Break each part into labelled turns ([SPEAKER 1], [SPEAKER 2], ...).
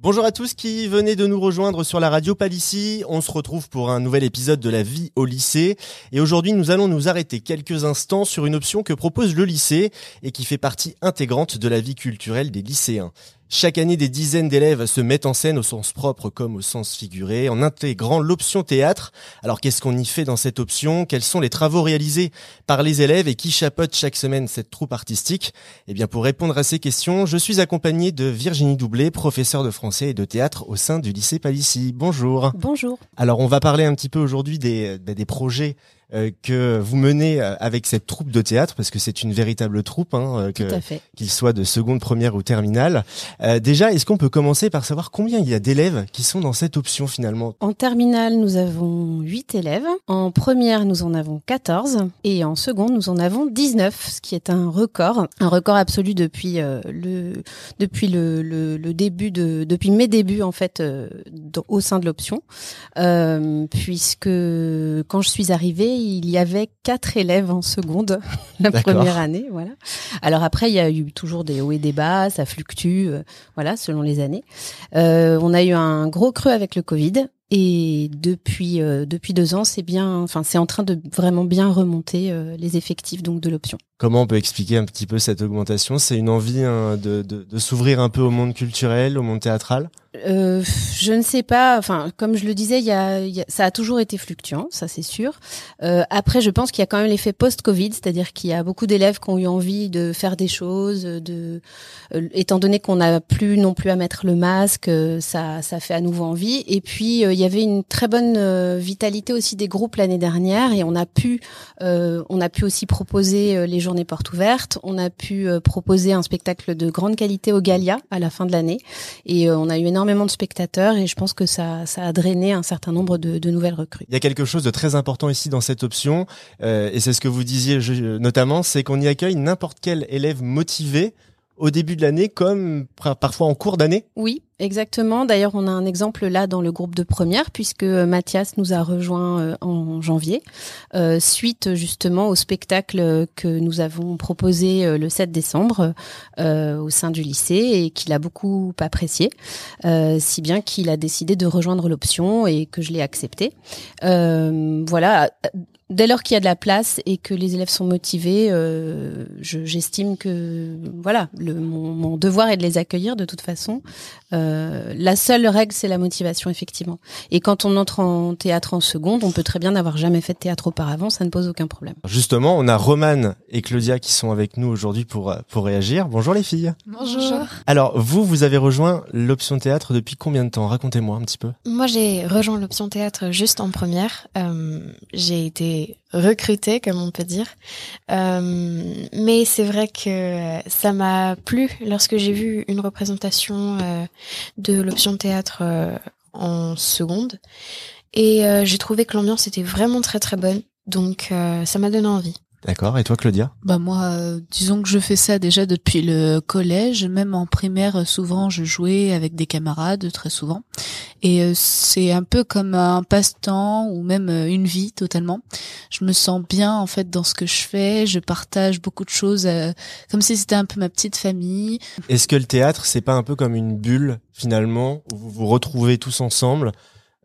[SPEAKER 1] Bonjour à tous qui venez de nous rejoindre sur la radio Palissy. On se retrouve pour un nouvel épisode de la vie au lycée. Et aujourd'hui, nous allons nous arrêter quelques instants sur une option que propose le lycée et qui fait partie intégrante de la vie culturelle des lycéens. Chaque année, des dizaines d'élèves se mettent en scène au sens propre comme au sens figuré en intégrant l'option théâtre. Alors qu'est-ce qu'on y fait dans cette option? Quels sont les travaux réalisés par les élèves et qui chapeautent chaque semaine cette troupe artistique? Eh bien pour répondre à ces questions, je suis accompagné de Virginie Doublé, professeure de français et de théâtre au sein du lycée Palissy. Bonjour.
[SPEAKER 2] Bonjour.
[SPEAKER 1] Alors on va parler un petit peu aujourd'hui des, bah, des projets que vous menez euh, avec cette troupe de théâtre, parce que c'est une véritable troupe, hein, euh, qu'il soit de seconde, première ou terminale. Euh, déjà, est-ce qu'on peut commencer par savoir combien il y a d'élèves qui sont dans cette option finalement?
[SPEAKER 2] En terminale, nous avons 8 élèves. En première, nous en avons 14. Et en seconde, nous en avons 19, ce qui est un record. Un record absolu depuis euh, le depuis le, le, le début de depuis mes débuts en fait euh, au sein de l'option, euh, puisque quand je suis arrivée, il y avait quatre élèves en seconde la première année, voilà. Alors après, il y a eu toujours des hauts et des bas, ça fluctue, euh, voilà, selon les années. Euh, on a eu un gros creux avec le Covid. Et depuis euh, depuis deux ans, c'est bien, enfin c'est en train de vraiment bien remonter euh, les effectifs donc de l'option.
[SPEAKER 1] Comment on peut expliquer un petit peu cette augmentation? C'est une envie hein, de, s'ouvrir un peu au monde culturel, au monde théâtral?
[SPEAKER 2] Euh, je ne sais pas. Enfin, comme je le disais, y a, y ça a toujours été fluctuant, ça c'est sûr. Euh, après, je pense qu'il y a quand même l'effet post-Covid, c'est-à-dire qu'il y a beaucoup d'élèves qui ont eu envie de faire des choses, de, euh, étant donné qu'on n'a plus non plus à mettre le masque, euh, ça, ça fait à nouveau envie. Et puis, il y avait une très bonne vitalité aussi des groupes l'année dernière, et on a pu, on a pu aussi proposer les journées portes ouvertes. On a pu euh, proposer un spectacle de grande qualité au Galia à la fin de l'année. Et euh, on a eu énormément de spectateurs et je pense que ça, ça a drainé un certain nombre de, nouvelles recrues.
[SPEAKER 1] Il y a quelque chose de très important ici dans cette option, euh, et c'est ce que vous disiez notamment, c'est qu'on y accueille n'importe quel élève motivé au début de l'année comme par- parfois en cours d'année.
[SPEAKER 2] Oui, exactement. D'ailleurs, on a un exemple là dans le groupe de première puisque euh, Mathias nous a rejoint euh, en janvier euh, suite justement au spectacle que nous avons proposé le 7 décembre au sein du lycée et qu'il a beaucoup apprécié, si bien qu'il a décidé de rejoindre l'option et que je l'ai accepté. Voilà. Dès lors qu'il y a de la place et que les élèves sont motivés, euh, je- j'estime que voilà, mon devoir est de les accueillir de toute façon. Euh, la seule règle, c'est la motivation, effectivement. Et quand on entre en théâtre en seconde, on peut très bien n'avoir jamais fait de théâtre auparavant, ça ne pose aucun problème.
[SPEAKER 1] Justement, on a Romane et Claudia qui sont avec nous aujourd'hui pour euh, pour réagir. Bonjour les filles.
[SPEAKER 3] Bonjour.
[SPEAKER 1] Alors vous, vous avez rejoint l'option théâtre depuis combien de temps? Racontez-moi un petit peu.
[SPEAKER 3] Moi, j'ai rejoint l'option théâtre juste en première. Euh, j'ai été recrutée, comme on peut dire. Euh, mais c'est vrai que ça m'a plu lorsque j'ai vu une représentation euh, de l'option théâtre euh, en seconde. Et euh, j'ai trouvé que l'ambiance était vraiment très très bonne. Donc euh, ça m'a donné envie.
[SPEAKER 1] D'accord. Et toi, Claudia?
[SPEAKER 4] Bah moi, euh, disons que je fais ça déjà depuis le collège, même en primaire, euh, souvent je jouais avec des camarades, très souvent. Et euh, c'est un peu comme un passe-temps ou même euh, une vie totalement. Je me sens bien en fait dans ce que je fais, je partage beaucoup de choses, euh, comme si c'était un peu ma petite famille.
[SPEAKER 1] Est-ce que le théâtre, c'est pas un peu comme une bulle finalement où vous vous retrouvez tous ensemble?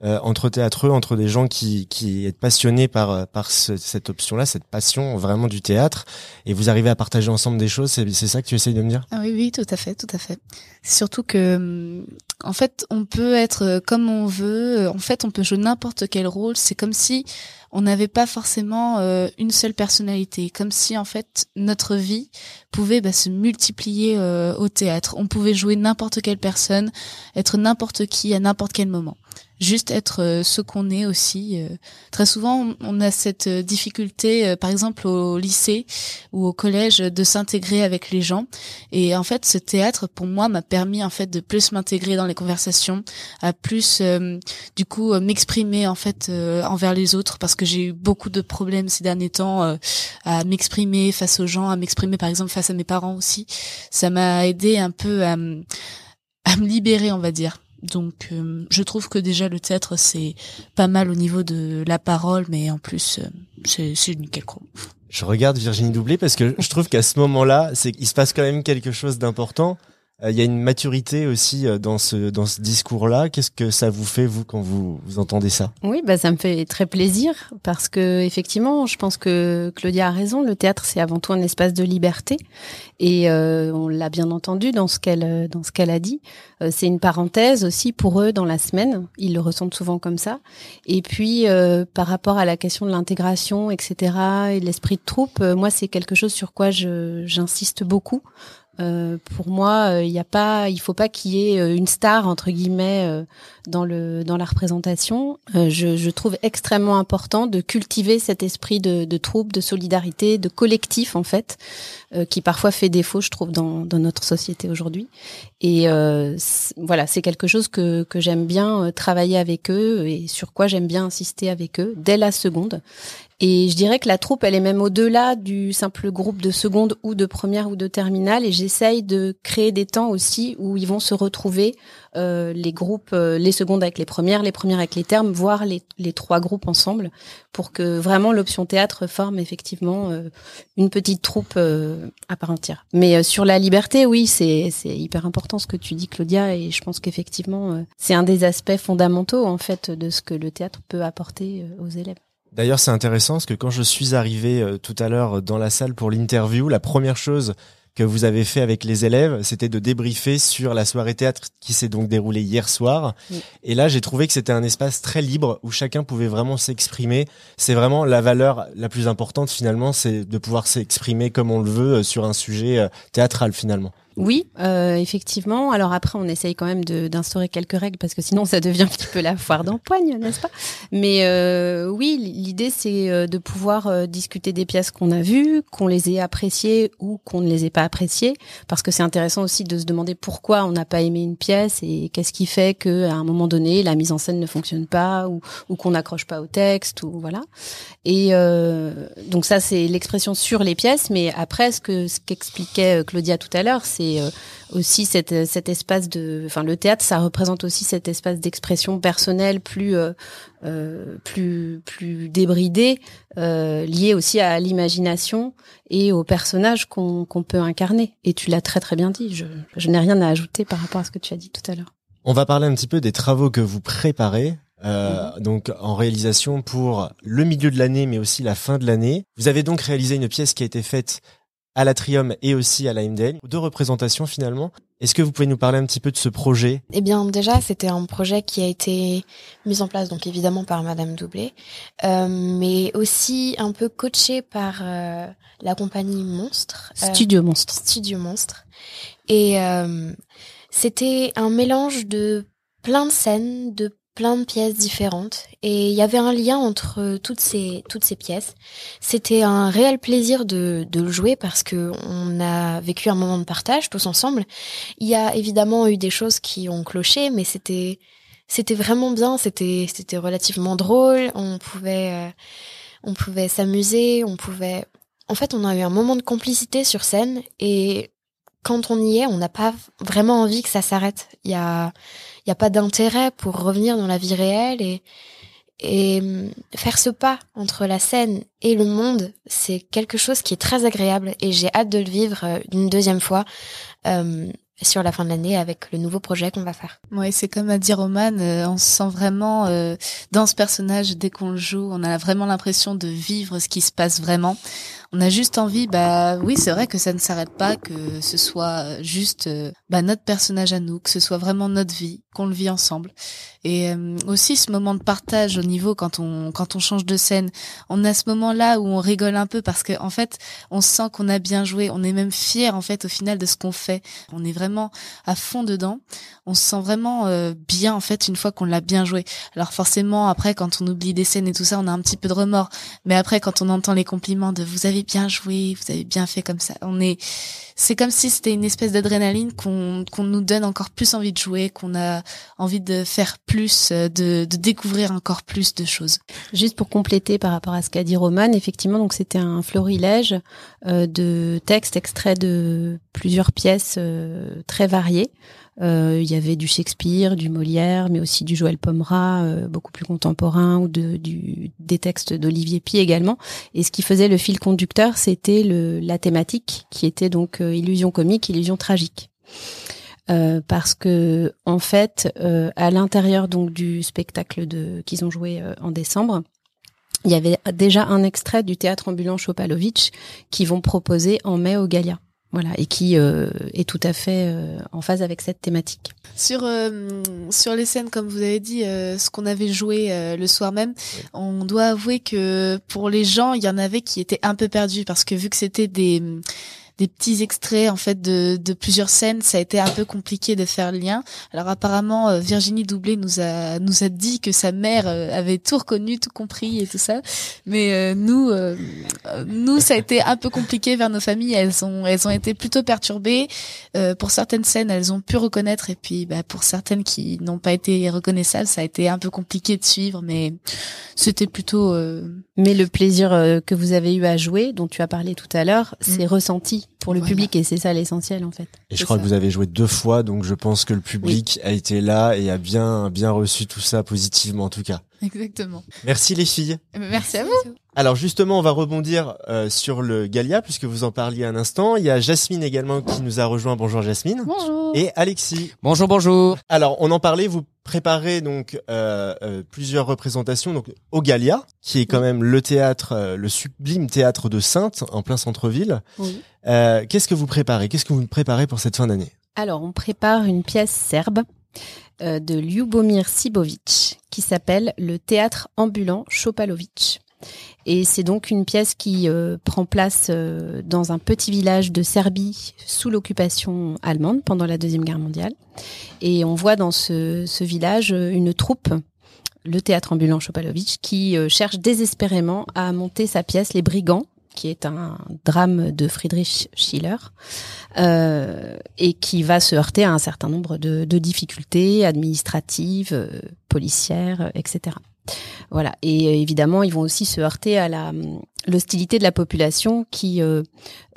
[SPEAKER 1] Euh, entre théâtreux, entre des gens qui qui êtes passionnés par euh, par ce- cette option-là, cette passion vraiment du théâtre, et vous arrivez à partager ensemble des choses. C'est ça que tu essayes de me dire?
[SPEAKER 4] Ah oui, oui, tout à fait, tout à fait. Surtout que, hum, en fait, on peut être euh, comme on veut. En fait, on peut jouer n'importe quel rôle. C'est comme si on n'avait pas forcément euh, une seule personnalité. Comme si, en fait, notre vie pouvait bah, se multiplier euh, au théâtre. On pouvait jouer n'importe quelle personne, être n'importe qui à n'importe quel moment. Juste être euh, ce qu'on est aussi. euh. Très souvent, on a cette euh, difficulté, par exemple au lycée ou au collège, de s'intégrer avec les gens. Et en fait, ce théâtre, pour moi, m'a permis en fait de plus m'intégrer dans les conversations, à plus, euh, du coup, m'exprimer en fait euh, envers les autres, parce que j'ai eu beaucoup de problèmes ces derniers temps euh, à m'exprimer face aux gens, à m'exprimer par exemple face à mes parents aussi. Ça m'a aidé un peu à, à me libérer, on va dire. Donc, euh, je trouve que déjà le théâtre c'est pas mal au niveau de la parole, mais en plus euh, c'est nickel quoi.
[SPEAKER 1] Je regarde Virginie Doublé parce que je trouve qu'à ce moment-là, il se passe quand même quelque chose d'important. Euh, il y a une maturité aussi euh, dans ce dans ce discours-là. Qu'est-ce que ça vous fait vous quand vous, vous entendez ça?
[SPEAKER 2] Oui, bah ça me fait très plaisir parce que effectivement, je pense que Claudia a raison. Le théâtre, c'est avant tout un espace de liberté et euh, on l'a bien entendu dans ce qu'elle dans ce qu'elle a dit. c'est une parenthèse aussi pour eux dans la semaine. Ils le ressentent souvent comme ça. Et puis par rapport à la question de l'intégration, etc. et de l'esprit de troupe, moi c'est quelque chose sur quoi j'insiste beaucoup. Euh, pour moi, il euh, a pas, il faut pas qu'il y ait euh, une star entre guillemets dans le dans la représentation. Je, je, trouve extrêmement important de cultiver cet esprit de, de troupe, de solidarité, de collectif en fait, qui parfois fait défaut, je trouve, dans, dans notre société aujourd'hui. Et voilà, c'est quelque chose que que j'aime bien travailler avec eux et sur quoi j'aime bien insister avec eux dès la seconde. Et je dirais que la troupe, elle est même au-delà du simple groupe de seconde ou de première ou de terminale. Et j'essaye de créer des temps aussi où ils vont se retrouver, euh, les groupes, euh, les secondes avec les premières, les premières avec les termes, voire les, trois groupes ensemble, pour que vraiment l'option théâtre forme effectivement euh, une petite troupe euh, à part entière. Mais sur la liberté, oui, c'est hyper important ce que tu dis, Claudia, et je pense qu'effectivement, c'est un des aspects fondamentaux en fait de ce que le théâtre peut apporter aux élèves.
[SPEAKER 1] D'ailleurs, c'est intéressant parce que quand je suis arrivé euh, tout à l'heure dans la salle pour l'interview, la première chose que vous avez fait avec les élèves, c'était de débriefer sur la soirée théâtre qui s'est donc déroulée hier soir. Et là, j'ai trouvé que c'était un espace très libre où chacun pouvait vraiment s'exprimer. C'est vraiment la valeur la plus importante finalement, c'est de pouvoir s'exprimer comme on le veut euh, sur un sujet euh, théâtral finalement.
[SPEAKER 2] Oui, euh, effectivement. Alors après, on essaye quand même d'instaurer quelques règles parce que sinon, ça devient un petit peu la foire d'empoigne, n'est-ce pas? Mais euh, oui, l'idée, c'est euh, de pouvoir euh, discuter des pièces qu'on a vues, qu'on les ait appréciées ou qu'on ne les ait pas appréciées, parce que c'est intéressant aussi de se demander pourquoi on n'a pas aimé une pièce et qu'est-ce qui fait que à un moment donné, la mise en scène ne fonctionne pas ou, ou qu'on n'accroche pas au texte ou voilà. Et euh, donc ça, c'est l'expression sur les pièces. Mais après, ce que ce qu'expliquait Claudia tout à l'heure, c'est c'est euh, aussi cet, cet espace de, enfin le théâtre, ça représente aussi cet espace d'expression personnelle plus euh, euh, plus plus débridé, lié aussi à l'imagination et aux personnages qu'on peut incarner. Et tu l'as très très bien dit. Je, je n'ai rien à ajouter par rapport à ce que tu as dit tout à l'heure.
[SPEAKER 1] On va parler un petit peu des travaux que vous préparez. Euh, mhm. donc en réalisation pour le milieu de l'année, mais aussi la fin de l'année. Vous avez donc réalisé une pièce qui a été faite à l'Atrium et aussi à la MDL. Deux représentations finalement. Est-ce que vous pouvez nous parler un petit peu de ce projet?
[SPEAKER 3] Eh bien, déjà, c'était un projet qui a été mis en place, donc évidemment par Madame Doublé, euh, mais aussi un peu coaché par euh, la compagnie Monstre.
[SPEAKER 2] Euh, Studio Monstre.
[SPEAKER 3] Studio Monstre. Et euh, c'était un mélange de plein de scènes, de plein de pièces différentes et il y avait un lien entre toutes ces toutes ces pièces. C'était un réel plaisir de, de le jouer parce que on a vécu un moment de partage tous ensemble. Il y a évidemment eu des choses qui ont cloché, mais c'était c'était vraiment bien. C'était c'était relativement drôle. On pouvait euh, on pouvait s'amuser. On pouvait en fait on a eu un moment de complicité sur scène et quand on y est, on n'a pas vraiment envie que ça s'arrête. Il y a n'y a pas d'intérêt pour revenir dans la vie réelle et, et hum, faire ce pas entre la scène et le monde, c'est quelque chose qui est très agréable et j'ai hâte de le vivre euh, une deuxième fois. Euh, sur la fin de l'année avec le nouveau projet qu'on va faire.
[SPEAKER 4] Oui, c'est comme a dit Roman, euh, on se sent vraiment euh, dans ce personnage dès qu'on le joue, on a vraiment l'impression de vivre ce qui se passe vraiment. On a juste envie, bah oui, c'est vrai que ça ne s'arrête pas, que ce soit juste euh, bah, notre personnage à nous, que ce soit vraiment notre vie, qu'on le vit ensemble. Et euh, aussi ce moment de partage au niveau quand on quand on change de scène, on a ce moment-là où on rigole un peu parce que en fait, on sent qu'on a bien joué, on est même fier en fait au final de ce qu'on fait. On est vraiment à fond dedans. On se sent vraiment euh, bien en fait une fois qu'on l'a bien joué. Alors forcément après quand on oublie des scènes et tout ça, on a un petit peu de remords. Mais après quand on entend les compliments de vous avez bien joué, vous avez bien fait comme ça, c'est comme si c'était une espèce d'adrénaline qu'on nous donne encore plus envie de jouer, qu'on a envie de faire plus, de, découvrir encore plus de choses.
[SPEAKER 2] Juste pour compléter par rapport à ce qu'a dit Roman, effectivement, c'était un florilège euh, de textes extraits de plusieurs pièces euh, très variées. Euh, il y avait du Shakespeare, du Molière, mais aussi du Joël Pomera, euh, beaucoup plus contemporain, ou des textes d'Olivier Py également. Et ce qui faisait le fil conducteur, c'était la thématique, qui était donc euh, illusion comique, illusion tragique. parce que en fait, à l'intérieur donc du spectacle qu'ils ont joué en décembre, il y avait déjà un extrait du théâtre ambulant Chopalovitch qui vont proposer en mai au Galia. Voilà, et qui euh, est tout à fait euh, en phase avec cette thématique.
[SPEAKER 4] Sur euh, sur les scènes, comme vous avez dit, ce qu'on avait joué le soir même, on doit avouer que pour les gens, il y en avait qui étaient un peu perdus parce que vu que c'était des des petits extraits en fait de, de plusieurs scènes. Ça a été un peu compliqué de faire le lien. Alors apparemment euh, Virginie Doublé nous a nous a dit que sa mère euh, avait tout reconnu, tout compris et tout ça. Mais euh, nous nous ça a été un peu compliqué vers nos familles. Elles ont elles ont été plutôt perturbées. pour certaines scènes, elles ont pu reconnaître et puis bah, pour certaines qui n'ont pas été reconnaissables, ça a été un peu compliqué de suivre. Mais c'était plutôt.
[SPEAKER 2] Mais le plaisir que vous avez eu à jouer, dont tu as parlé tout à l'heure, mm. c'est ressenti pour le public et c'est ça l'essentiel en fait.
[SPEAKER 1] Et je crois que vous avez joué deux fois, donc je pense que le public a été là et a bien bien reçu tout ça positivement en tout cas.
[SPEAKER 4] Exactement.
[SPEAKER 1] Merci les filles.
[SPEAKER 4] Merci à vous.
[SPEAKER 1] Alors justement, on va rebondir euh, sur le Galia puisque vous en parliez un instant. Il y a Jasmine également qui nous a rejoint. Bonjour Jasmine.
[SPEAKER 2] Bonjour.
[SPEAKER 1] Et Alexis.
[SPEAKER 5] Bonjour, bonjour.
[SPEAKER 1] Alors on en parlait. Vous préparez donc euh, euh, plusieurs représentations donc au Galia, qui est quand même le théâtre, le sublime théâtre de Sainte en plein centre-ville. Oui. Qu'est-ce que vous préparez? Qu'est-ce que vous préparez pour cette fin d'année?
[SPEAKER 2] Alors on prépare une pièce serbe de Ljubomir Sibovic qui s'appelle Le théâtre ambulant Chopalovic. Et c'est donc une pièce qui euh, prend place euh, dans un petit village de Serbie sous l'occupation allemande pendant la Deuxième Guerre mondiale. Et on voit dans ce, village une troupe, le théâtre ambulant Chopalovic, qui euh, cherche désespérément à monter sa pièce Les Brigands, qui est un drame de Friedrich Schiller, euh, et qui va se heurter à un certain nombre de, difficultés administratives, policières, etc. Voilà. Et euh, évidemment, ils vont aussi se heurter à la l'hostilité de la population qui euh,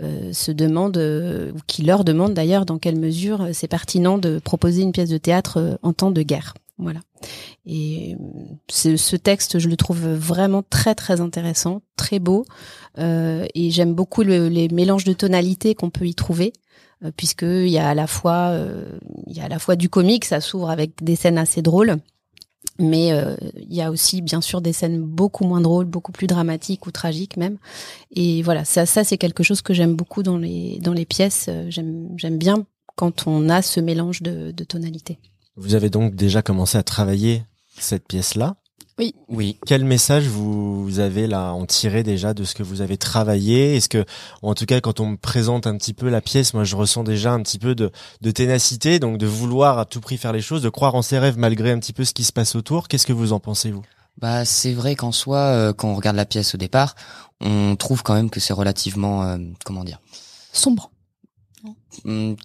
[SPEAKER 2] euh, se demande, ou qui leur demande d'ailleurs dans quelle mesure c'est pertinent de proposer une pièce de théâtre en temps de guerre. Voilà. Et ce, texte, je le trouve vraiment très très intéressant, très beau, et j'aime beaucoup les mélanges de tonalités qu'on peut y trouver puisque il y a à la fois il y a à la fois du comique, ça s'ouvre avec des scènes assez drôles, mais euh, il y a aussi bien sûr des scènes beaucoup moins drôles, beaucoup plus dramatiques ou tragiques même. Et voilà, ça, ça c'est quelque chose que j'aime beaucoup dans les dans les pièces. Euh, j'aime j'aime bien quand on a ce mélange de, de tonalités.
[SPEAKER 1] Vous avez donc déjà commencé à travailler cette pièce-là?
[SPEAKER 2] Oui.
[SPEAKER 5] Oui.
[SPEAKER 1] Quel message vous avez là en tiré déjà de ce que vous avez travaillé? Est-ce que, en tout cas, quand on me présente un petit peu la pièce, moi, je ressens déjà un petit peu de, de ténacité, donc de vouloir à tout prix faire les choses, de croire en ses rêves malgré un petit peu ce qui se passe autour? Qu'est-ce que vous en pensez vous?
[SPEAKER 5] Bah, c'est vrai qu'en soi, euh, quand on regarde la pièce au départ, on trouve quand même que c'est relativement, euh, comment dire,
[SPEAKER 2] sombre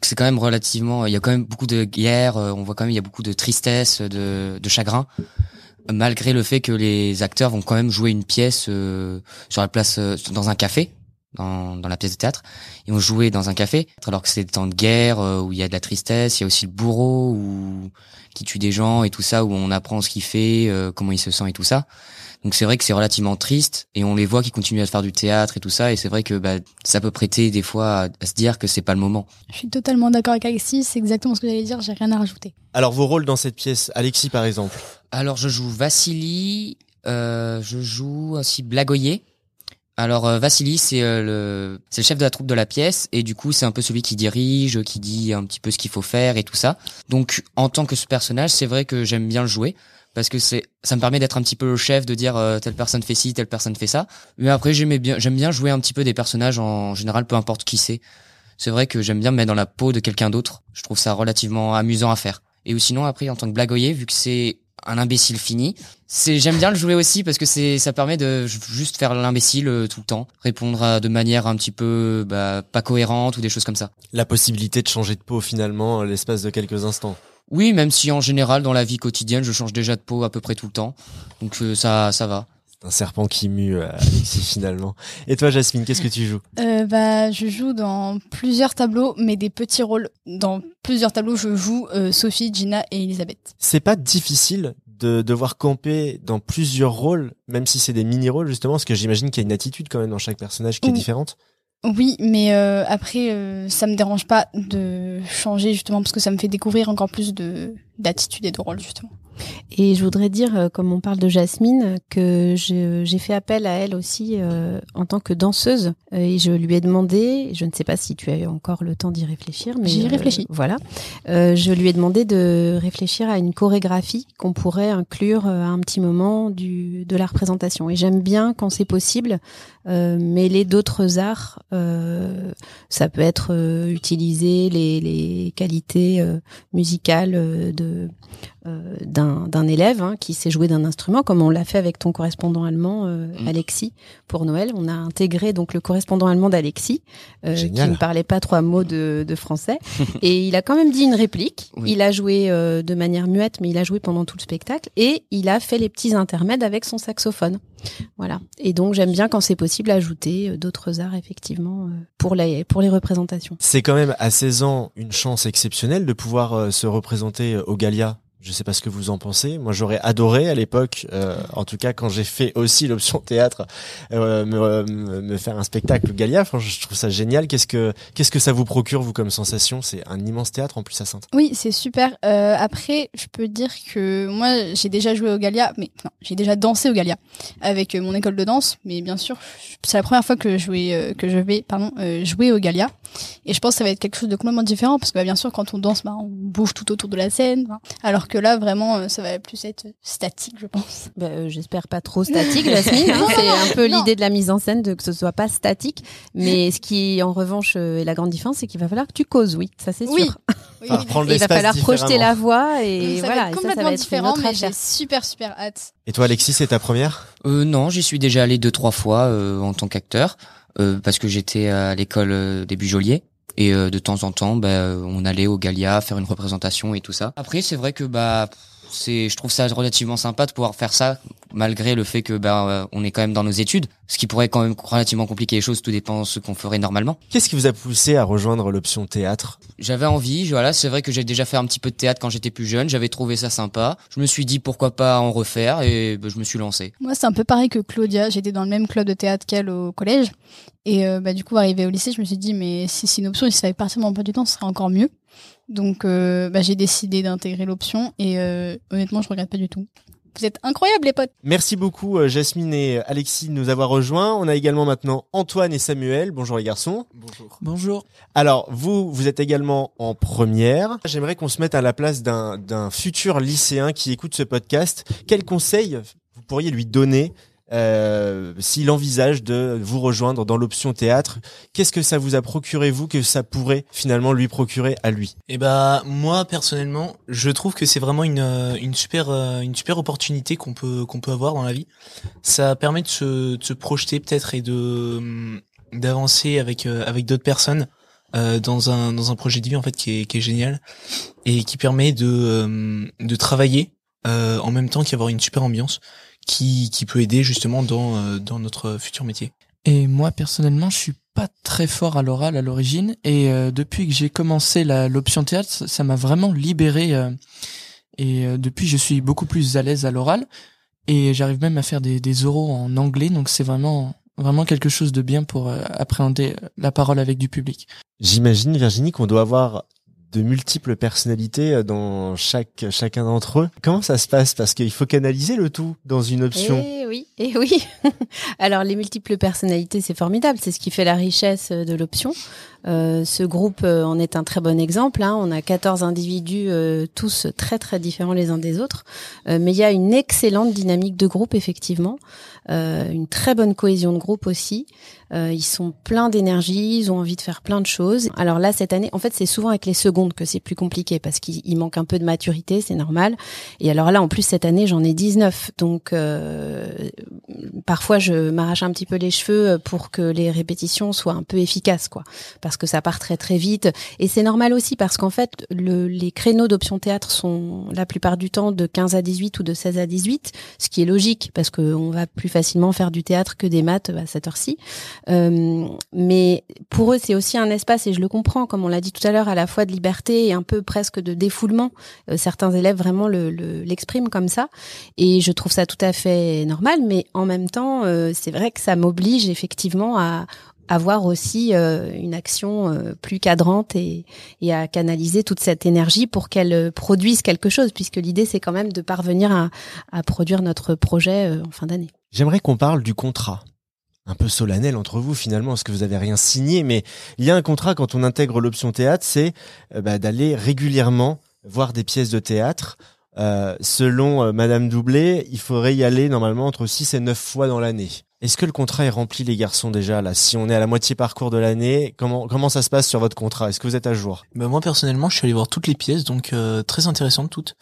[SPEAKER 5] c'est quand même relativement il y a quand même beaucoup de guerre euh, on voit quand même il y a beaucoup de tristesse de, de chagrin malgré le fait que les acteurs vont quand même jouer une pièce euh, sur la place euh, dans un café dans, dans la pièce de théâtre ils vont jouer dans un café alors que c'est des temps de guerre euh, où il y a de la tristesse il y a aussi le bourreau où, qui tue des gens et tout ça où on apprend ce qu'il fait comment il se sent et tout ça donc c'est vrai que c'est relativement triste et on les voit qui continuent à faire du théâtre et tout ça et c'est vrai que bah, ça peut prêter des fois à, se dire que c'est pas le moment.
[SPEAKER 6] Je suis totalement d'accord avec Alexis, c'est exactement ce que j'allais dire, j'ai rien à rajouter.
[SPEAKER 1] Alors vos rôles dans cette pièce, Alexis par exemple?
[SPEAKER 5] Alors je joue Vassili, euh, je joue aussi Blagoyer. Alors euh, Vassili c'est euh, le c'est le chef de la troupe de la pièce et du coup c'est un peu celui qui dirige, qui dit un petit peu ce qu'il faut faire et tout ça. Donc en tant que ce personnage, c'est vrai que j'aime bien le jouer parce que c'est ça me permet d'être un petit peu le chef de dire euh, telle personne fait ci, telle personne fait ça. Mais après bien j'aime bien jouer un petit peu des personnages en général peu importe qui c'est. C'est vrai que j'aime bien me mettre dans la peau de quelqu'un d'autre. Je trouve ça relativement amusant à faire. Et ou sinon après en tant que blagoyer vu que c'est un imbécile fini. C'est j'aime bien le jouer aussi parce que c'est ça permet de juste faire l'imbécile euh, tout le temps, répondre de manière un petit peu bah, pas cohérente ou des choses comme ça.
[SPEAKER 1] La possibilité de changer de peau finalement l'espace de quelques instants.
[SPEAKER 5] Oui, même si en général dans la vie quotidienne, je change déjà de peau à peu près tout le temps. Donc euh, ça ça va
[SPEAKER 1] un serpent qui mue euh, Alexis finalement. Et toi Jasmine, qu'est-ce que tu joues?
[SPEAKER 6] Euh, Bah je joue dans plusieurs tableaux, mais des petits rôles. Dans plusieurs tableaux, je joue euh, Sophie, Gina et Elisabeth.
[SPEAKER 1] C'est pas difficile de devoir camper dans plusieurs rôles, même si c'est des mini-rôles justement, parce que j'imagine qu'il y a une attitude quand même dans chaque personnage qui est différente.
[SPEAKER 6] Oui, mais euh, après, euh, ça me dérange pas de changer justement parce que ça me fait découvrir encore plus de d'attitude et de rôle justement.
[SPEAKER 2] Et je voudrais dire, euh, comme on parle de Jasmine, que j'ai fait appel à elle aussi euh, en tant que danseuse. Et je lui ai demandé, je ne sais pas si tu as eu encore le temps d'y réfléchir, mais
[SPEAKER 6] J'y
[SPEAKER 2] euh,
[SPEAKER 6] réfléchis.
[SPEAKER 2] voilà, Euh, je lui ai demandé de réfléchir à une chorégraphie qu'on pourrait inclure à un petit moment du de la représentation. Et j'aime bien quand c'est possible mêler d'autres arts. Ça peut être utiliser les, les qualités musicales de d'un d'un élève hein, qui sait jouer d'un instrument, comme on l'a fait avec ton correspondant allemand, euh,
[SPEAKER 5] Mm.
[SPEAKER 2] Alexis, pour Noël. On a intégré donc le correspondant allemand d'Alexis, euh, qui ne parlait pas trois mots de, de français, et il a quand même dit une réplique.
[SPEAKER 5] Oui.
[SPEAKER 2] Il a joué euh, de manière muette, mais il a joué pendant tout le spectacle, et il a fait les petits intermèdes avec son saxophone. Voilà. Et donc j'aime bien quand c'est possible ajouter d'autres arts effectivement pour les pour les représentations.
[SPEAKER 1] C'est quand même à 16 ans une chance exceptionnelle de pouvoir se représenter au Galia. Je sais pas ce que vous en pensez. Moi, j'aurais adoré à l'époque, euh, en tout cas quand j'ai fait aussi l'option théâtre, euh, me, me- faire un spectacle Galia. Franchement, je trouve ça génial. Qu'est-ce que qu'est-ce que ça vous procure vous comme sensation? C'est un immense théâtre en plus à Sainte.
[SPEAKER 6] Oui, c'est super. Euh, après, je peux dire que moi, j'ai déjà joué au Galia, mais non, j'ai déjà dansé au Galia avec euh, mon école de danse. Mais bien sûr, c'est la première fois que je vais, euh, que je vais, pardon, euh, jouer au Galia. Et je pense que ça va être quelque chose de complètement différent parce que bah, bien sûr, quand on danse, bah, on bouge tout autour de la scène, hein. alors que là, vraiment, euh, ça va plus être statique, je pense.
[SPEAKER 2] Bah, euh, J'espère pas trop statique, Jasmine. hein. C'est un peu l'idée de la mise en scène, de que ce soit pas statique. Mais ce qui, en revanche, euh, est la grande différence, c'est qu'il va falloir que tu causes, oui, ça c'est sûr.
[SPEAKER 6] Oui.
[SPEAKER 2] Et il va falloir projeter la voix et
[SPEAKER 6] ça
[SPEAKER 2] voilà.
[SPEAKER 6] va
[SPEAKER 2] et
[SPEAKER 6] être
[SPEAKER 2] ça, ça
[SPEAKER 6] complètement
[SPEAKER 2] va être une
[SPEAKER 6] différent, mais j'ai super super hâte.
[SPEAKER 1] Et toi, Alexis, c'est ta première?
[SPEAKER 5] Euh, non, j'y suis déjà allé deux trois fois euh, en tant qu'acteur euh, parce que j'étais à l'école euh, des Bugeoliers et euh, de temps en temps, bah, euh, on allait au Galia faire une représentation et tout ça. Après, c'est vrai que bah c'est, je trouve ça relativement sympa de pouvoir faire ça malgré le fait que bah on est quand même dans nos études, ce qui pourrait quand même relativement compliquer les choses. Tout dépend de ce qu'on ferait normalement.
[SPEAKER 1] Qu'est-ce qui vous a poussé à rejoindre l'option théâtre?
[SPEAKER 5] J'avais envie, voilà, c'est vrai que j'ai déjà fait un petit peu de théâtre quand j'étais plus jeune, j'avais trouvé ça sympa. Je me suis dit pourquoi pas en refaire et bah, je me suis lancé.
[SPEAKER 6] Moi, c'est un peu pareil que Claudia. J'étais dans le même club de théâtre qu'elle au collège. Et euh, bah, du coup, arrivé au lycée, je me suis dit, mais si c'est une option et si ça avait partir de mon emploi du temps, ce serait encore mieux. Donc, euh, bah, j'ai décidé d'intégrer l'option. Et euh, honnêtement, je regrette pas du tout. Vous êtes incroyables, les potes.
[SPEAKER 1] Merci beaucoup euh, Jasmine et Alexis de nous avoir rejoints. On a également maintenant Antoine et Samuel. Bonjour les garçons.
[SPEAKER 7] Bonjour. Bonjour.
[SPEAKER 1] Alors, vous, vous êtes également en première. J'aimerais qu'on se mette à la place d'un d'un futur lycéen qui écoute ce podcast. Quel conseil vous pourriez lui donner euh, s'il envisage de vous rejoindre dans l'option théâtre Qu'est-ce que ça vous a procuré, vous, que ça pourrait finalement lui procurer à lui?
[SPEAKER 7] Et bah moi personnellement, je trouve que c'est vraiment une euh, super euh, une super opportunité qu'on peut qu'on peut avoir dans la vie. Ça permet de se projeter peut-être et de hum, d'avancer avec avec d'autres personnes dans un dans un projet de vie en fait qui est qui est génial et qui permet de de travailler en même temps qu'y avoir une super ambiance qui qui peut aider justement dans euh, dans notre futur métier.
[SPEAKER 8] Et moi personnellement, je suis pas très fort à l'oral à l'origine et euh, depuis que j'ai commencé l'option théâtre, ça m'a vraiment libéré euh, et euh, depuis je suis beaucoup plus à l'aise à l'oral et j'arrive même à faire des, des oraux en anglais donc c'est vraiment vraiment quelque chose de bien pour euh, appréhender la parole avec du public.
[SPEAKER 1] J'imagine, Virginie, qu'on doit avoir de multiples personnalités euh, dans chaque chacun d'entre eux. Comment ça se passe? Parce qu'il faut canaliser le tout dans une option.
[SPEAKER 2] Eh oui, eh oui. Alors les multiples personnalités, c'est formidable, c'est ce qui fait la richesse euh, de l'option. Euh, ce groupe euh, en est un très bon exemple. Hein. On a 14 individus, euh, tous très très différents les uns des autres, mais il y a une excellente dynamique de groupe effectivement, une très bonne cohésion de groupe aussi. Euh, ils sont pleins d'énergie, ils ont envie de faire plein de choses. Alors là, cette année, en fait, c'est souvent avec les secondes que c'est plus compliqué parce qu'il il manque un peu de maturité, c'est normal. Et alors là, en plus, cette année, j'en ai 19. Donc, euh, parfois, je m'arrache un petit peu les cheveux pour que les répétitions soient un peu efficaces, quoi. Parce que ça part très, très vite. Et c'est normal aussi parce qu'en fait, le, les créneaux d'option théâtre sont la plupart du temps de 15 à 18 ou de 16 à 18, ce qui est logique parce qu'on va plus facilement faire du théâtre que des maths à cette heure-ci. Euh, mais pour eux, c'est aussi un espace, et je le comprends, comme on l'a dit tout à l'heure, à la fois de liberté et un peu presque de défoulement. Euh, certains élèves vraiment le- le- l'expriment comme ça, et je trouve ça tout à fait normal. Mais en même temps, euh, c'est vrai que ça m'oblige effectivement à avoir aussi une action plus cadrante et, et à canaliser toute cette énergie pour qu'elle produise quelque chose, puisque l'idée c'est quand même de parvenir à, à produire notre projet en fin d'année.
[SPEAKER 1] J'aimerais qu'on parle du contrat un peu solennel entre vous finalement, parce que vous avez rien signé, mais il y a un contrat quand on intègre l'option théâtre, c'est euh, bah, d'aller régulièrement voir des pièces de théâtre. Euh, selon euh, Madame Doublé, il faudrait y aller normalement entre 6 et 9 fois dans l'année. Est-ce que le contrat est rempli les garçons déjà là? Si on est à la moitié parcours de l'année, comment comment ça se passe sur votre contrat? Est-ce que vous êtes à jour?
[SPEAKER 7] Bah Moi personnellement, je suis allé voir toutes les pièces, donc très intéressantes toutes.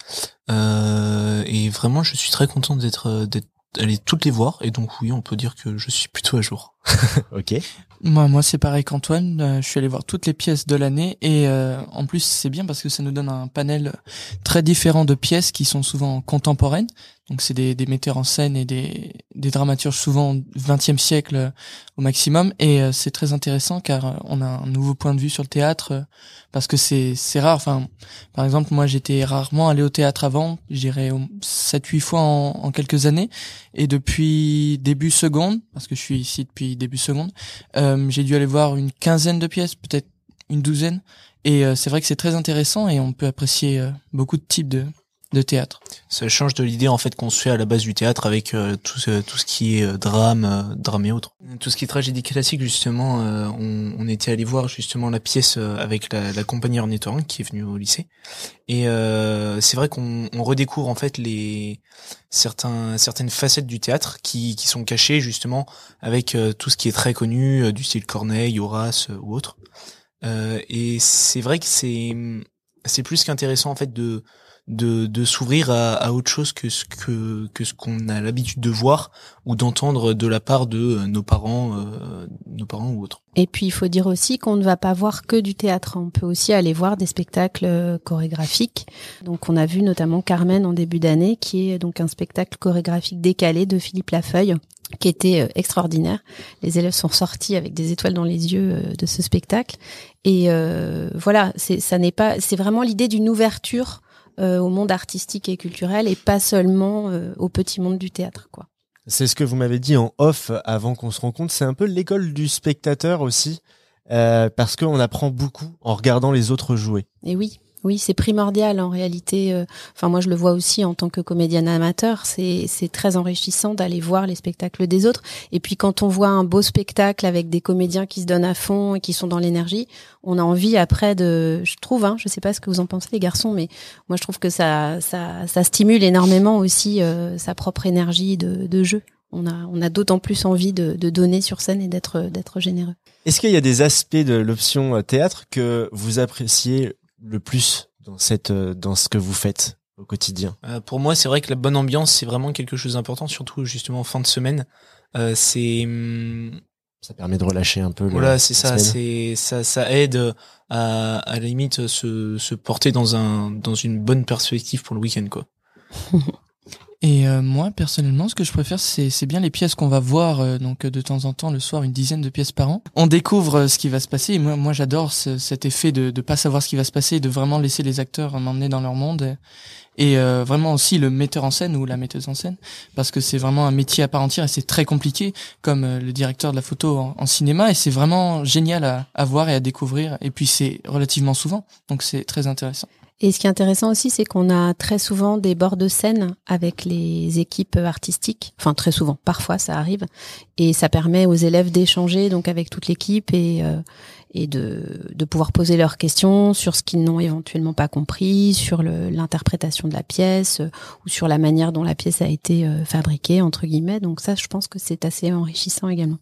[SPEAKER 7] et vraiment, je suis très content d'être d'être aller toutes les voir et donc oui on peut dire que je suis plutôt à jour.
[SPEAKER 1] ok.
[SPEAKER 8] Moi moi c'est pareil qu'Antoine, euh, je suis allé voir toutes les pièces de l'année et euh, en plus c'est bien parce que ça nous donne un panel très différent de pièces qui sont souvent contemporaines donc c'est des, des, metteurs en scène et des, des dramaturges souvent 20e siècle euh, au maximum. Et euh, c'est très intéressant car euh, on a un nouveau point de vue sur le théâtre parce que c'est c'est rare. Enfin par exemple moi j'étais rarement allé au théâtre avant je dirais 7 8 fois en, en, quelques années. Et depuis début seconde parce que je suis ici depuis début seconde j'ai dû aller voir une quinzaine de pièces peut-être une douzaine. Et c'est vrai que c'est très intéressant et on peut apprécier beaucoup de types de de théâtre.
[SPEAKER 7] Ça change de l'idée en fait qu'on se fait à la base du théâtre avec euh, tout, ce, tout ce qui est euh, drame, euh, drame et autres. Tout ce qui est tragédie classique justement, on, on, était allé voir justement la pièce avec la, la compagnie ornithorynque qui est venue au lycée. Et c'est vrai qu'on on redécouvre en fait les certains certaines facettes du théâtre qui, qui sont cachées justement avec tout ce qui est très connu du style Corneille, Horace ou autre. et c'est vrai que c'est c'est plus qu'intéressant en fait de de, de s'ouvrir à, à, autre chose que ce que, que ce qu'on a l'habitude de voir ou d'entendre de la part de euh, nos parents, euh, nos parents ou autres.
[SPEAKER 2] Et puis il faut dire aussi qu'on ne va pas voir que du théâtre. On peut aussi aller voir des spectacles euh, chorégraphiques. Donc on a vu notamment Carmen en début d'année, qui est donc un spectacle chorégraphique décalé de Philippe Lafeuille qui était extraordinaire. Les élèves sont sortis avec des étoiles dans les yeux de ce spectacle. Et euh, voilà, c'est ça n'est pas, c'est vraiment l'idée d'une ouverture euh, au monde artistique et culturel et pas seulement euh, au petit monde du théâtre, quoi.
[SPEAKER 1] C'est ce que vous m'avez dit en off avant qu'on se rencontre. C'est un peu l'école du spectateur aussi, euh, parce qu'on apprend beaucoup en regardant les autres jouer.
[SPEAKER 2] Et oui, oui, c'est primordial en réalité. Euh, enfin, moi, je le vois aussi en tant que comédienne amateur. C'est c'est très enrichissant d'aller voir les spectacles des autres. Et puis, quand on voit un beau spectacle avec des comédiens qui se donnent à fond et qui sont dans l'énergie, on a envie après de. Je trouve, hein, je sais pas ce que vous en pensez, les garçons, mais moi, je trouve que ça ça ça stimule énormément aussi euh, sa propre énergie de, de jeu. On a on a d'autant plus envie de, de donner sur scène et d'être d'être généreux.
[SPEAKER 1] Est-ce qu'il y a des aspects de l'option euh, théâtre que vous appréciez le plus dans cette euh, dans ce que vous faites au quotidien?
[SPEAKER 7] Euh, Pour moi, c'est vrai que la bonne ambiance, c'est vraiment quelque chose d'important, surtout justement en fin de semaine. Euh, c'est hum,
[SPEAKER 1] ça permet de relâcher un peu.
[SPEAKER 7] Voilà, c'est ça, c'est ça, ça aide à, à la limite se, se porter dans un dans une bonne perspective pour le week-end, quoi.
[SPEAKER 8] Et euh, moi, personnellement, ce que je préfère, c'est, bien les pièces qu'on va voir, euh, donc de temps en temps le soir, une dizaine de pièces par an. On découvre euh, ce qui va se passer. Et moi, moi, j'adore cet effet de ne pas savoir ce qui va se passer, de vraiment laisser les acteurs m'emmener dans leur monde. Et, vraiment aussi le metteur en scène ou la metteuse en scène, parce que c'est vraiment un métier à part entière et c'est très compliqué, comme le directeur de la photo en, cinéma. Et c'est vraiment génial à voir et à découvrir. Et puis c'est relativement souvent, donc c'est très intéressant.
[SPEAKER 2] Et ce qui est intéressant aussi, c'est qu'on a très souvent des bords de scène avec les équipes artistiques. Enfin, très souvent, parfois ça arrive. Et ça permet aux élèves d'échanger donc avec toute l'équipe et, euh, et de, de pouvoir poser leurs questions sur ce qu'ils n'ont éventuellement pas compris, sur l'interprétation de la pièce euh, ou sur la manière dont la pièce a été euh, fabriquée, entre guillemets. Donc ça, je pense que c'est assez enrichissant également.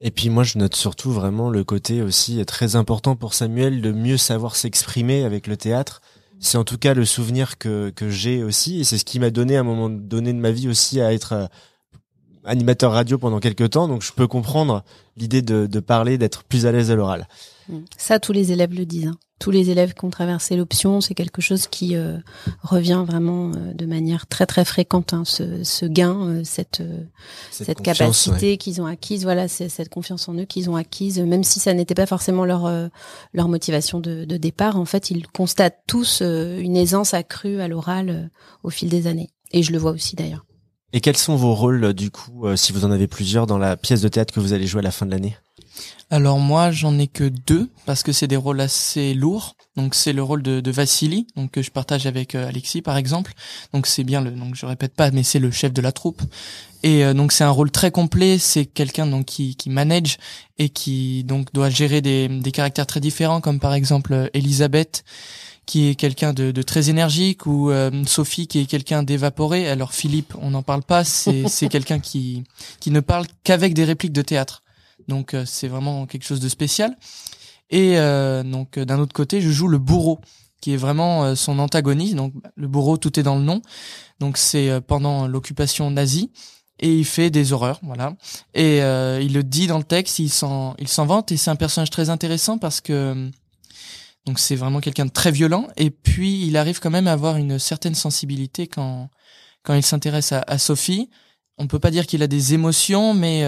[SPEAKER 1] Et puis moi je note surtout vraiment le côté aussi très important pour Samuel de mieux savoir s'exprimer avec le théâtre. C'est en tout cas le souvenir que, que j'ai aussi et c'est ce qui m'a donné à un moment donné de ma vie aussi à être euh, animateur radio pendant quelques temps. Donc je peux comprendre l'idée de, de parler, d'être plus à l'aise à l'oral.
[SPEAKER 2] Ça, tous les élèves le disent. Hein tous les élèves qui ont traversé l'option, c'est quelque chose qui euh, revient vraiment euh, de manière très très fréquente. Hein, ce, ce, gain, euh, cette cette, capacité qu'ils ont acquise, voilà, cette confiance en eux qu'ils ont acquise, même si ça n'était pas forcément leur leur motivation de, de, départ. En fait, ils constatent tous une aisance accrue à l'oral au fil des années. Et je le vois aussi d'ailleurs.
[SPEAKER 1] Et quels sont vos rôles du coup, si vous en avez plusieurs, dans la pièce de théâtre que vous allez jouer à la fin de l'année?
[SPEAKER 8] Alors moi, j'en ai que deux parce que c'est des rôles assez lourds. Donc c'est le rôle de, de Vassili, donc que je partage avec euh, Alexis par exemple. Donc c'est bien le, donc je répète pas, mais c'est le chef de la troupe. Et euh, donc c'est un rôle très complet. C'est quelqu'un donc qui, qui manage et qui donc doit gérer des, des caractères très différents, comme par exemple euh, Elisabeth qui est quelqu'un de, de, très énergique ou Sophie qui est quelqu'un d'évaporé. Alors Philippe, on n'en parle pas, c'est quelqu'un qui qui ne parle qu'avec des répliques de théâtre. Donc euh, c'est vraiment quelque chose de spécial. Et euh, donc d'un autre côté, je joue le bourreau qui est vraiment euh, son antagoniste. Donc le bourreau, tout est dans le nom. Donc c'est pendant l'occupation nazie et il fait des horreurs, voilà. Et il le dit dans le texte, il s'en il s'en vante et c'est un personnage très intéressant parce que donc c'est vraiment quelqu'un de très violent et puis il arrive quand même à avoir une certaine sensibilité quand quand il s'intéresse à, à, Sophie. On peut pas dire qu'il a des émotions, mais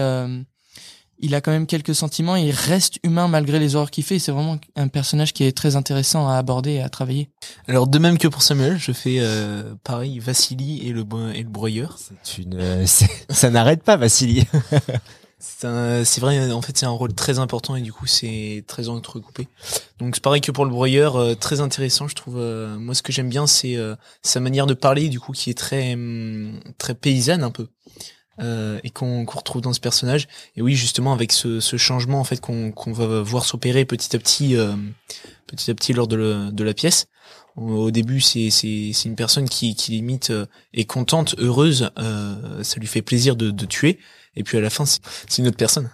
[SPEAKER 8] il a quand même quelques sentiments et il reste humain malgré les horreurs qu'il fait. C'est vraiment un personnage qui est très intéressant à aborder et à travailler.
[SPEAKER 7] Alors de même que pour Samuel, je fais euh, pareil Vassili et le et le broyeur.
[SPEAKER 1] C'est une euh, ça n'arrête pas Vassili.
[SPEAKER 7] c'est vrai en fait c'est un rôle très important et du coup c'est très entrecoupé. Donc c'est pareil que pour le broyeur, euh, très intéressant je trouve. moi ce que j'aime bien c'est sa manière de parler du coup qui est très hum, très paysanne un peu. Euh, et qu'on retrouve dans ce personnage. Et oui, justement, avec ce, ce changement en fait qu'on va voir s'opérer petit à petit, euh, petit à petit lors de, le, de la pièce. Au, début, c'est une personne qui qui limite euh, est contente, heureuse, euh, ça lui fait plaisir de, de tuer. Et puis à la fin, c'est une autre personne.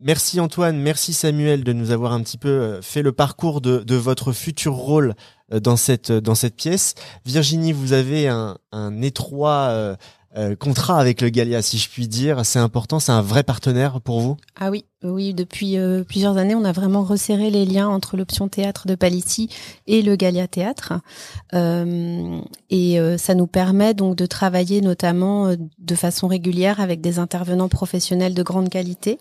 [SPEAKER 1] Merci Antoine, merci Samuel de nous avoir un petit peu fait le parcours de, de votre futur rôle dans cette dans cette pièce. Virginie, vous avez un, un étroit euh, contrat avec le Galia, si je puis dire. C'est important, c'est un vrai partenaire pour vous?
[SPEAKER 2] Ah oui, oui. Depuis euh, plusieurs années, on a vraiment resserré les liens entre l'option théâtre de Palissy et le Galia Théâtre. Euh, et ça nous permet donc de travailler notamment de façon régulière avec des intervenants professionnels de grande qualité.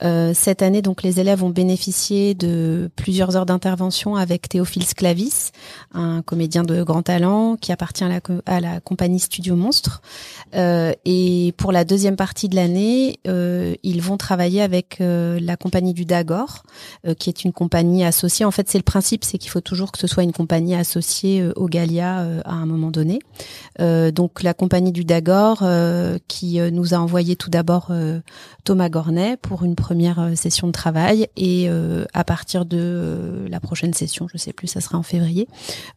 [SPEAKER 2] cette année, donc, les élèves ont bénéficié de plusieurs heures d'intervention avec Théophile Sclavis, un comédien de grand talent qui appartient à la, compagnie Studio Monstre. Euh, et pour la deuxième partie de l'année, euh, ils vont travailler avec euh, la compagnie du Dagor, qui est une compagnie associée. En fait, c'est le principe, c'est qu'il faut toujours que ce soit une compagnie associée au Galia à un moment donné. donc la compagnie du Dagor, qui nous a envoyé tout d'abord Thomas Gornet pour une première session de travail, et à partir de la prochaine session, je sais plus, ça sera en février,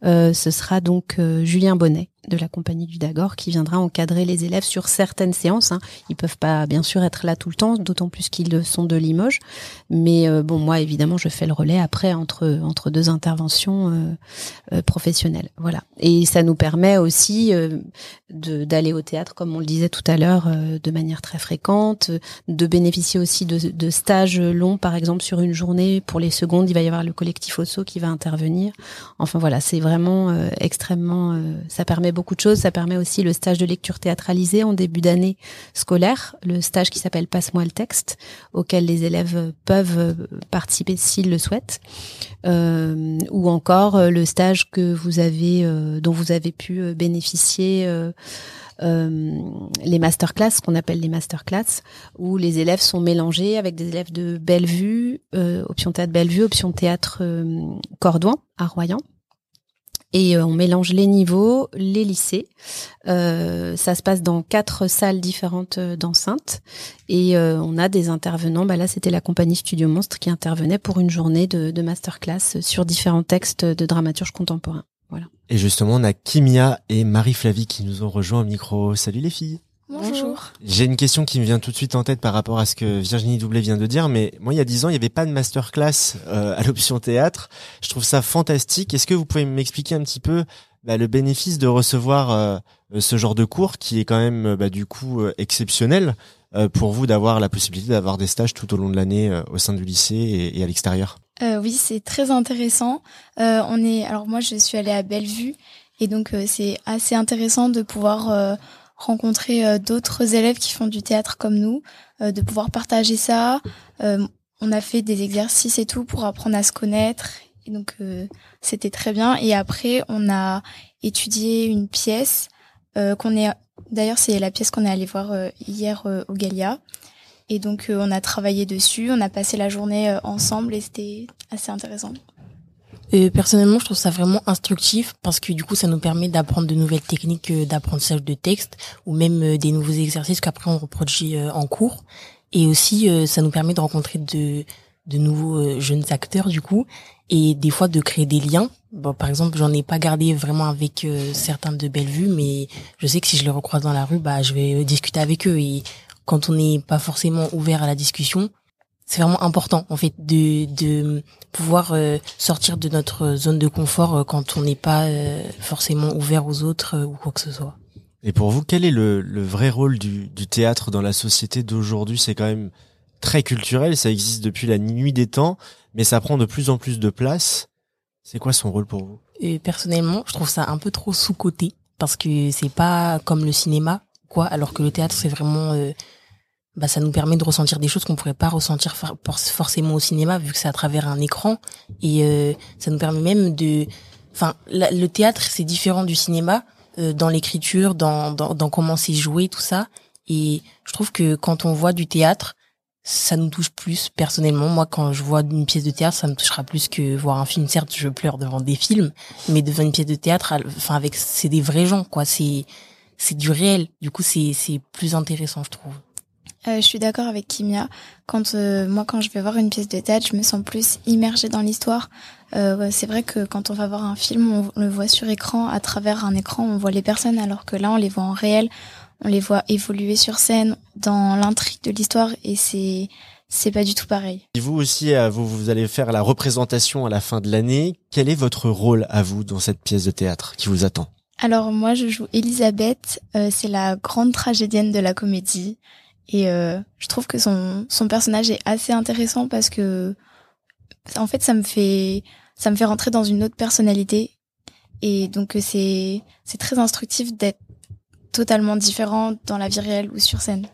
[SPEAKER 2] ce sera donc Julien Bonnet de la compagnie du Dagor qui viendra encadrer les élèves sur certaines séances. Hein. Ils peuvent pas bien sûr être là tout le temps, d'autant plus qu'ils sont de Limoges. Mais euh, bon, moi évidemment, je fais le relais après entre entre deux interventions euh, euh, professionnelles. Voilà. Et ça nous permet aussi d'aller au théâtre, comme on le disait tout à l'heure, de manière très fréquente, de bénéficier aussi de, de, stages longs, par exemple sur une journée. Pour les secondes, il va y avoir le collectif OSSO qui va intervenir. Enfin voilà, c'est vraiment extrêmement. ça permet beaucoup de choses. Ça permet aussi le stage de lecture théâtralisée en début d'année scolaire, le stage qui s'appelle Passe-moi le texte, auquel les élèves peuvent participer s'ils le souhaitent, euh, ou encore euh, le stage que vous avez, euh, dont vous avez pu bénéficier. Euh, les masterclass, qu'on appelle les masterclass, où les élèves sont mélangés avec des élèves de Bellevue, euh, option théâtre Bellevue, option théâtre euh, Cordouan à Royan et euh, on mélange les niveaux, les lycées. Euh, ça se passe dans quatre salles différentes euh, d'enceinte et on a des intervenants. Bah là, c'était la compagnie Studio Monstre qui intervenait pour une journée de, de masterclass sur différents textes de dramaturge contemporain. Voilà.
[SPEAKER 1] Et justement, on a Kimia et Marie-Flavie qui nous ont rejoint au micro. Salut les filles.
[SPEAKER 3] Bonjour.
[SPEAKER 1] J'ai une question qui me vient tout de suite en tête par rapport à ce que Virginie Doublé vient de dire, mais moi il y a dix ans il n'y avait pas de masterclass euh, à l'option théâtre. Je trouve ça fantastique. Est-ce que vous pouvez m'expliquer un petit peu bah, le bénéfice de recevoir euh, ce genre de cours qui est quand même bah, du coup euh, exceptionnel pour vous d'avoir la possibilité d'avoir des stages tout au long de l'année au sein du lycée et, et à l'extérieur?
[SPEAKER 9] Oui, c'est très intéressant. on est alors moi je suis allée à Bellevue et donc c'est assez intéressant de pouvoir rencontrer euh, d'autres élèves qui font du théâtre comme nous, euh, de pouvoir partager ça. Euh, on a fait des exercices et tout pour apprendre à se connaître. Et donc c'était très bien. Et après, on a étudié une pièce qu'on est D'ailleurs, c'est la pièce qu'on est allé voir hier au Galia. Et donc, on a travaillé dessus, on a passé la journée ensemble et c'était assez intéressant.
[SPEAKER 10] Euh, personnellement, je trouve ça vraiment instructif parce que du coup, ça nous permet d'apprendre de nouvelles techniques euh, d'apprentissage de texte ou même euh, des nouveaux exercices qu'après on reproduit euh, en cours. Et aussi, ça nous permet de rencontrer de, de nouveaux jeunes acteurs du coup et des fois de créer des liens. Bon, par exemple, j'en ai pas gardé vraiment avec certains de Bellevue, mais je sais que si je les recroise dans la rue, bah, je vais discuter avec eux. Et quand on n'est pas forcément ouvert à la discussion, c'est vraiment important en fait de, de pouvoir euh, sortir de notre zone de confort euh, quand on n'est pas euh, forcément ouvert aux autres euh, ou quoi que ce soit.
[SPEAKER 1] Et pour vous, quel est le, le vrai rôle du, du théâtre dans la société d'aujourd'hui? C'est quand même très culturel, ça existe depuis la nuit des temps, mais ça prend de plus en plus de place. C'est quoi son rôle pour vous?
[SPEAKER 10] Et personnellement, je trouve ça un peu trop sous-coté parce que c'est pas comme le cinéma, quoi. Alors que le théâtre, c'est vraiment, euh, bah, ça nous permet de ressentir des choses qu'on pourrait pas ressentir for- for- forcément au cinéma vu que c'est à travers un écran et euh, ça nous permet même de, enfin, le théâtre c'est différent du cinéma euh, dans l'écriture, dans, dans dans comment c'est joué, tout ça. Et je trouve que quand on voit du théâtre, ça nous touche plus personnellement. Moi, quand je vois une pièce de théâtre, ça me touchera plus que voir un film. Certes, je pleure devant des films, mais devant une pièce de théâtre, enfin avec c'est des vrais gens, quoi. C'est c'est du réel. Du coup, c'est c'est plus intéressant, je trouve.
[SPEAKER 9] Euh, je suis d'accord avec Kimia. Quand euh, moi, quand je vais voir une pièce de théâtre, je me sens plus immergée dans l'histoire. Euh, c'est vrai que quand on va voir un film, on le voit sur écran, à travers un écran, on voit les personnes, alors que là, on les voit en réel, on les voit évoluer sur scène dans l'intrigue de l'histoire, et c'est c'est pas du tout pareil.
[SPEAKER 1] Et vous aussi, euh, vous, vous allez faire la représentation à la fin de l'année. Quel est votre rôle à vous dans cette pièce de théâtre qui vous attend?
[SPEAKER 9] Alors moi, je joue Elisabeth. euh, c'est la grande tragédienne de la comédie. Et euh, je trouve que son, son personnage est assez intéressant parce que en fait ça me fait ça me fait rentrer dans une autre personnalité et donc euh, c'est c'est très instructif d'être totalement différent dans la vie réelle ou sur scène.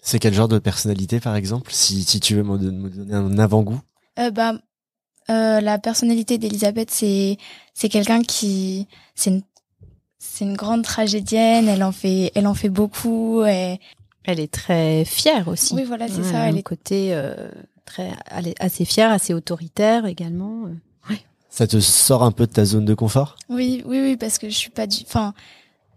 [SPEAKER 1] C'est quel genre de personnalité, par exemple Si, si tu veux me don- me donner un avant-goût?
[SPEAKER 9] Euh, bah euh, la personnalité d'Elisabeth c'est c'est quelqu'un qui c'est une c'est une grande tragédienne, elle en fait elle en fait beaucoup et
[SPEAKER 2] Elle est très fière aussi.
[SPEAKER 9] Oui, voilà, c'est
[SPEAKER 2] Ouais,
[SPEAKER 9] ça,
[SPEAKER 2] Elle a
[SPEAKER 9] elle
[SPEAKER 2] un
[SPEAKER 9] est-
[SPEAKER 2] côté euh, très, elle est assez fière, assez autoritaire également. euh.
[SPEAKER 1] Ça te sort un peu de ta zone de confort?
[SPEAKER 9] Oui, oui, oui, parce que je suis pas du, enfin,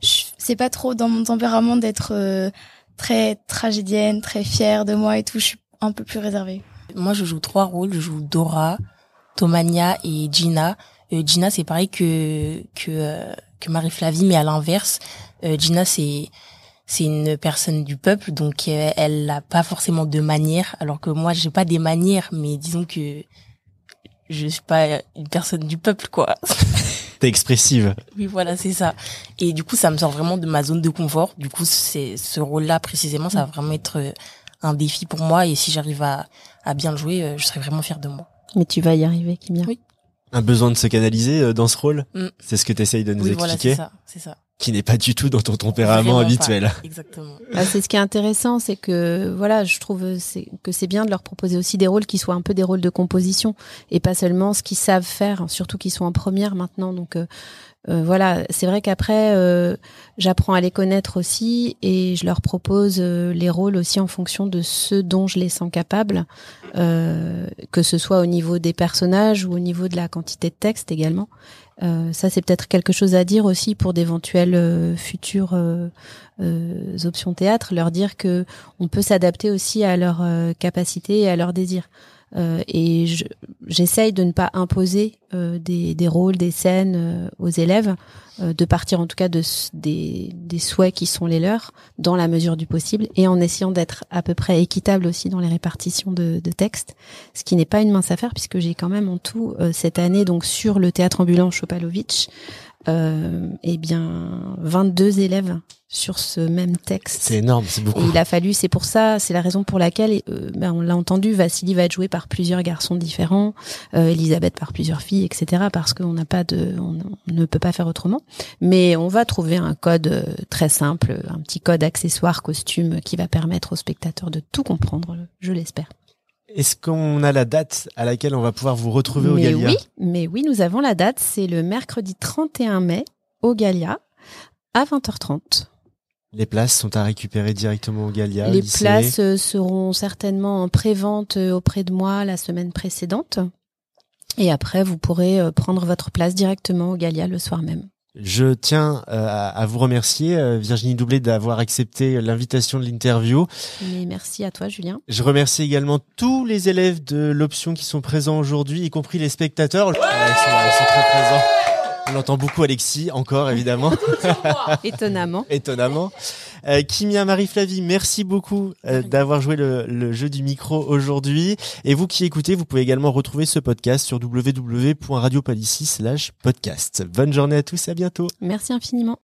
[SPEAKER 9] je- c'est pas trop dans mon tempérament d'être euh, très tragédienne, très fière de moi et tout. Je suis un peu plus réservée.
[SPEAKER 10] Moi, je joue trois rôles. Je joue Dora, Tomania et Gina. Euh, Gina, c'est pareil que que euh, que Marie-Flavie, mais à l'inverse. Euh, Gina, c'est c'est une personne du peuple, donc euh, elle n'a pas forcément de manières, alors que moi, j'ai pas des manières, mais disons que je suis pas une personne du peuple, quoi.
[SPEAKER 1] T'es expressive.
[SPEAKER 10] Oui, voilà, c'est ça. Et du coup, ça me sort vraiment de ma zone de confort. Du coup, c'est ce rôle-là précisément, ça va vraiment être euh, un défi pour moi. Et si j'arrive à, à bien le jouer, euh, je serai vraiment fière de moi.
[SPEAKER 2] Mais tu vas y arriver, Kimia.
[SPEAKER 10] Oui.
[SPEAKER 1] Un besoin de se canaliser dans ce rôle?
[SPEAKER 10] Mm.
[SPEAKER 1] C'est ce que tu essayes de nous
[SPEAKER 10] oui, voilà,
[SPEAKER 1] expliquer?
[SPEAKER 10] c'est ça, c'est ça.
[SPEAKER 1] Qui n'est pas du tout dans ton tempérament
[SPEAKER 10] Vraiment pas.
[SPEAKER 1] habituel.
[SPEAKER 10] Exactement.
[SPEAKER 2] Ah, c'est ce qui est intéressant, c'est que voilà, je trouve c'est que c'est bien de leur proposer aussi des rôles qui soient un peu des rôles de composition et pas seulement ce qu'ils savent faire, surtout qu'ils sont en première maintenant. Donc euh, euh, voilà, c'est vrai qu'après euh, j'apprends à les connaître aussi et je leur propose euh, les rôles aussi en fonction de ce dont je les sens capables, euh, que ce soit au niveau des personnages ou au niveau de la quantité de texte également. Euh, ça, c'est peut-être quelque chose à dire aussi pour d'éventuels euh, futurs euh, euh, options théâtre, leur dire que on peut s'adapter aussi à leurs euh, capacités et à leurs désirs. Euh, et je- j'essaye de ne pas imposer euh, des, des rôles, des scènes euh, aux élèves, de partir en tout cas de, des, des souhaits qui sont les leurs, dans la mesure du possible, et en essayant d'être à peu près équitable aussi dans les répartitions de, de textes, ce qui n'est pas une mince affaire puisque j'ai quand même en tout cette année donc sur le théâtre ambulant Chopalovitch, euh, eh bien 22 élèves sur ce même texte.
[SPEAKER 1] C'est énorme, c'est beaucoup.
[SPEAKER 2] Et il a fallu, c'est pour ça, c'est la raison pour laquelle, euh, ben, on l'a entendu, Vassili va être joué par plusieurs garçons différents, euh, Elisabeth par plusieurs filles, etc. Parce qu'on n'a pas de, on, on ne peut pas faire autrement. Mais on va trouver un code euh, très simple, un petit code accessoire costume qui va permettre aux spectateurs de tout comprendre, je l'espère.
[SPEAKER 1] Est-ce qu'on a la date à laquelle on va pouvoir vous retrouver au
[SPEAKER 2] mais
[SPEAKER 1] Galia?
[SPEAKER 2] oui, mais oui, nous avons la date, c'est le mercredi 31 mai au Galia à 20h30.
[SPEAKER 1] Les places sont à récupérer directement au Galia.
[SPEAKER 2] Les
[SPEAKER 1] lycée.
[SPEAKER 2] places euh, seront certainement en pré-vente euh, auprès de moi la semaine précédente. Et après, vous pourrez euh, prendre votre place directement au Galia le soir même.
[SPEAKER 1] Je tiens euh, à, vous remercier, euh, Virginie Doublé, d'avoir accepté l'invitation de l'interview.
[SPEAKER 2] Mais merci à toi, Julien.
[SPEAKER 1] Je remercie également tous les élèves de l'option qui sont présents aujourd'hui, y compris les spectateurs. Ouais, ils, sont, ils sont très présents. On entend beaucoup Alexis, encore évidemment,
[SPEAKER 2] Étonnamment.
[SPEAKER 1] étonnamment. Euh, Kimia, Marie-Flavie, merci beaucoup euh, d'avoir joué le, le jeu du micro aujourd'hui. Et vous qui écoutez, vous pouvez également retrouver ce podcast sur www.radiopalici slash podcast. Bonne journée à tous et à bientôt.
[SPEAKER 2] Merci infiniment.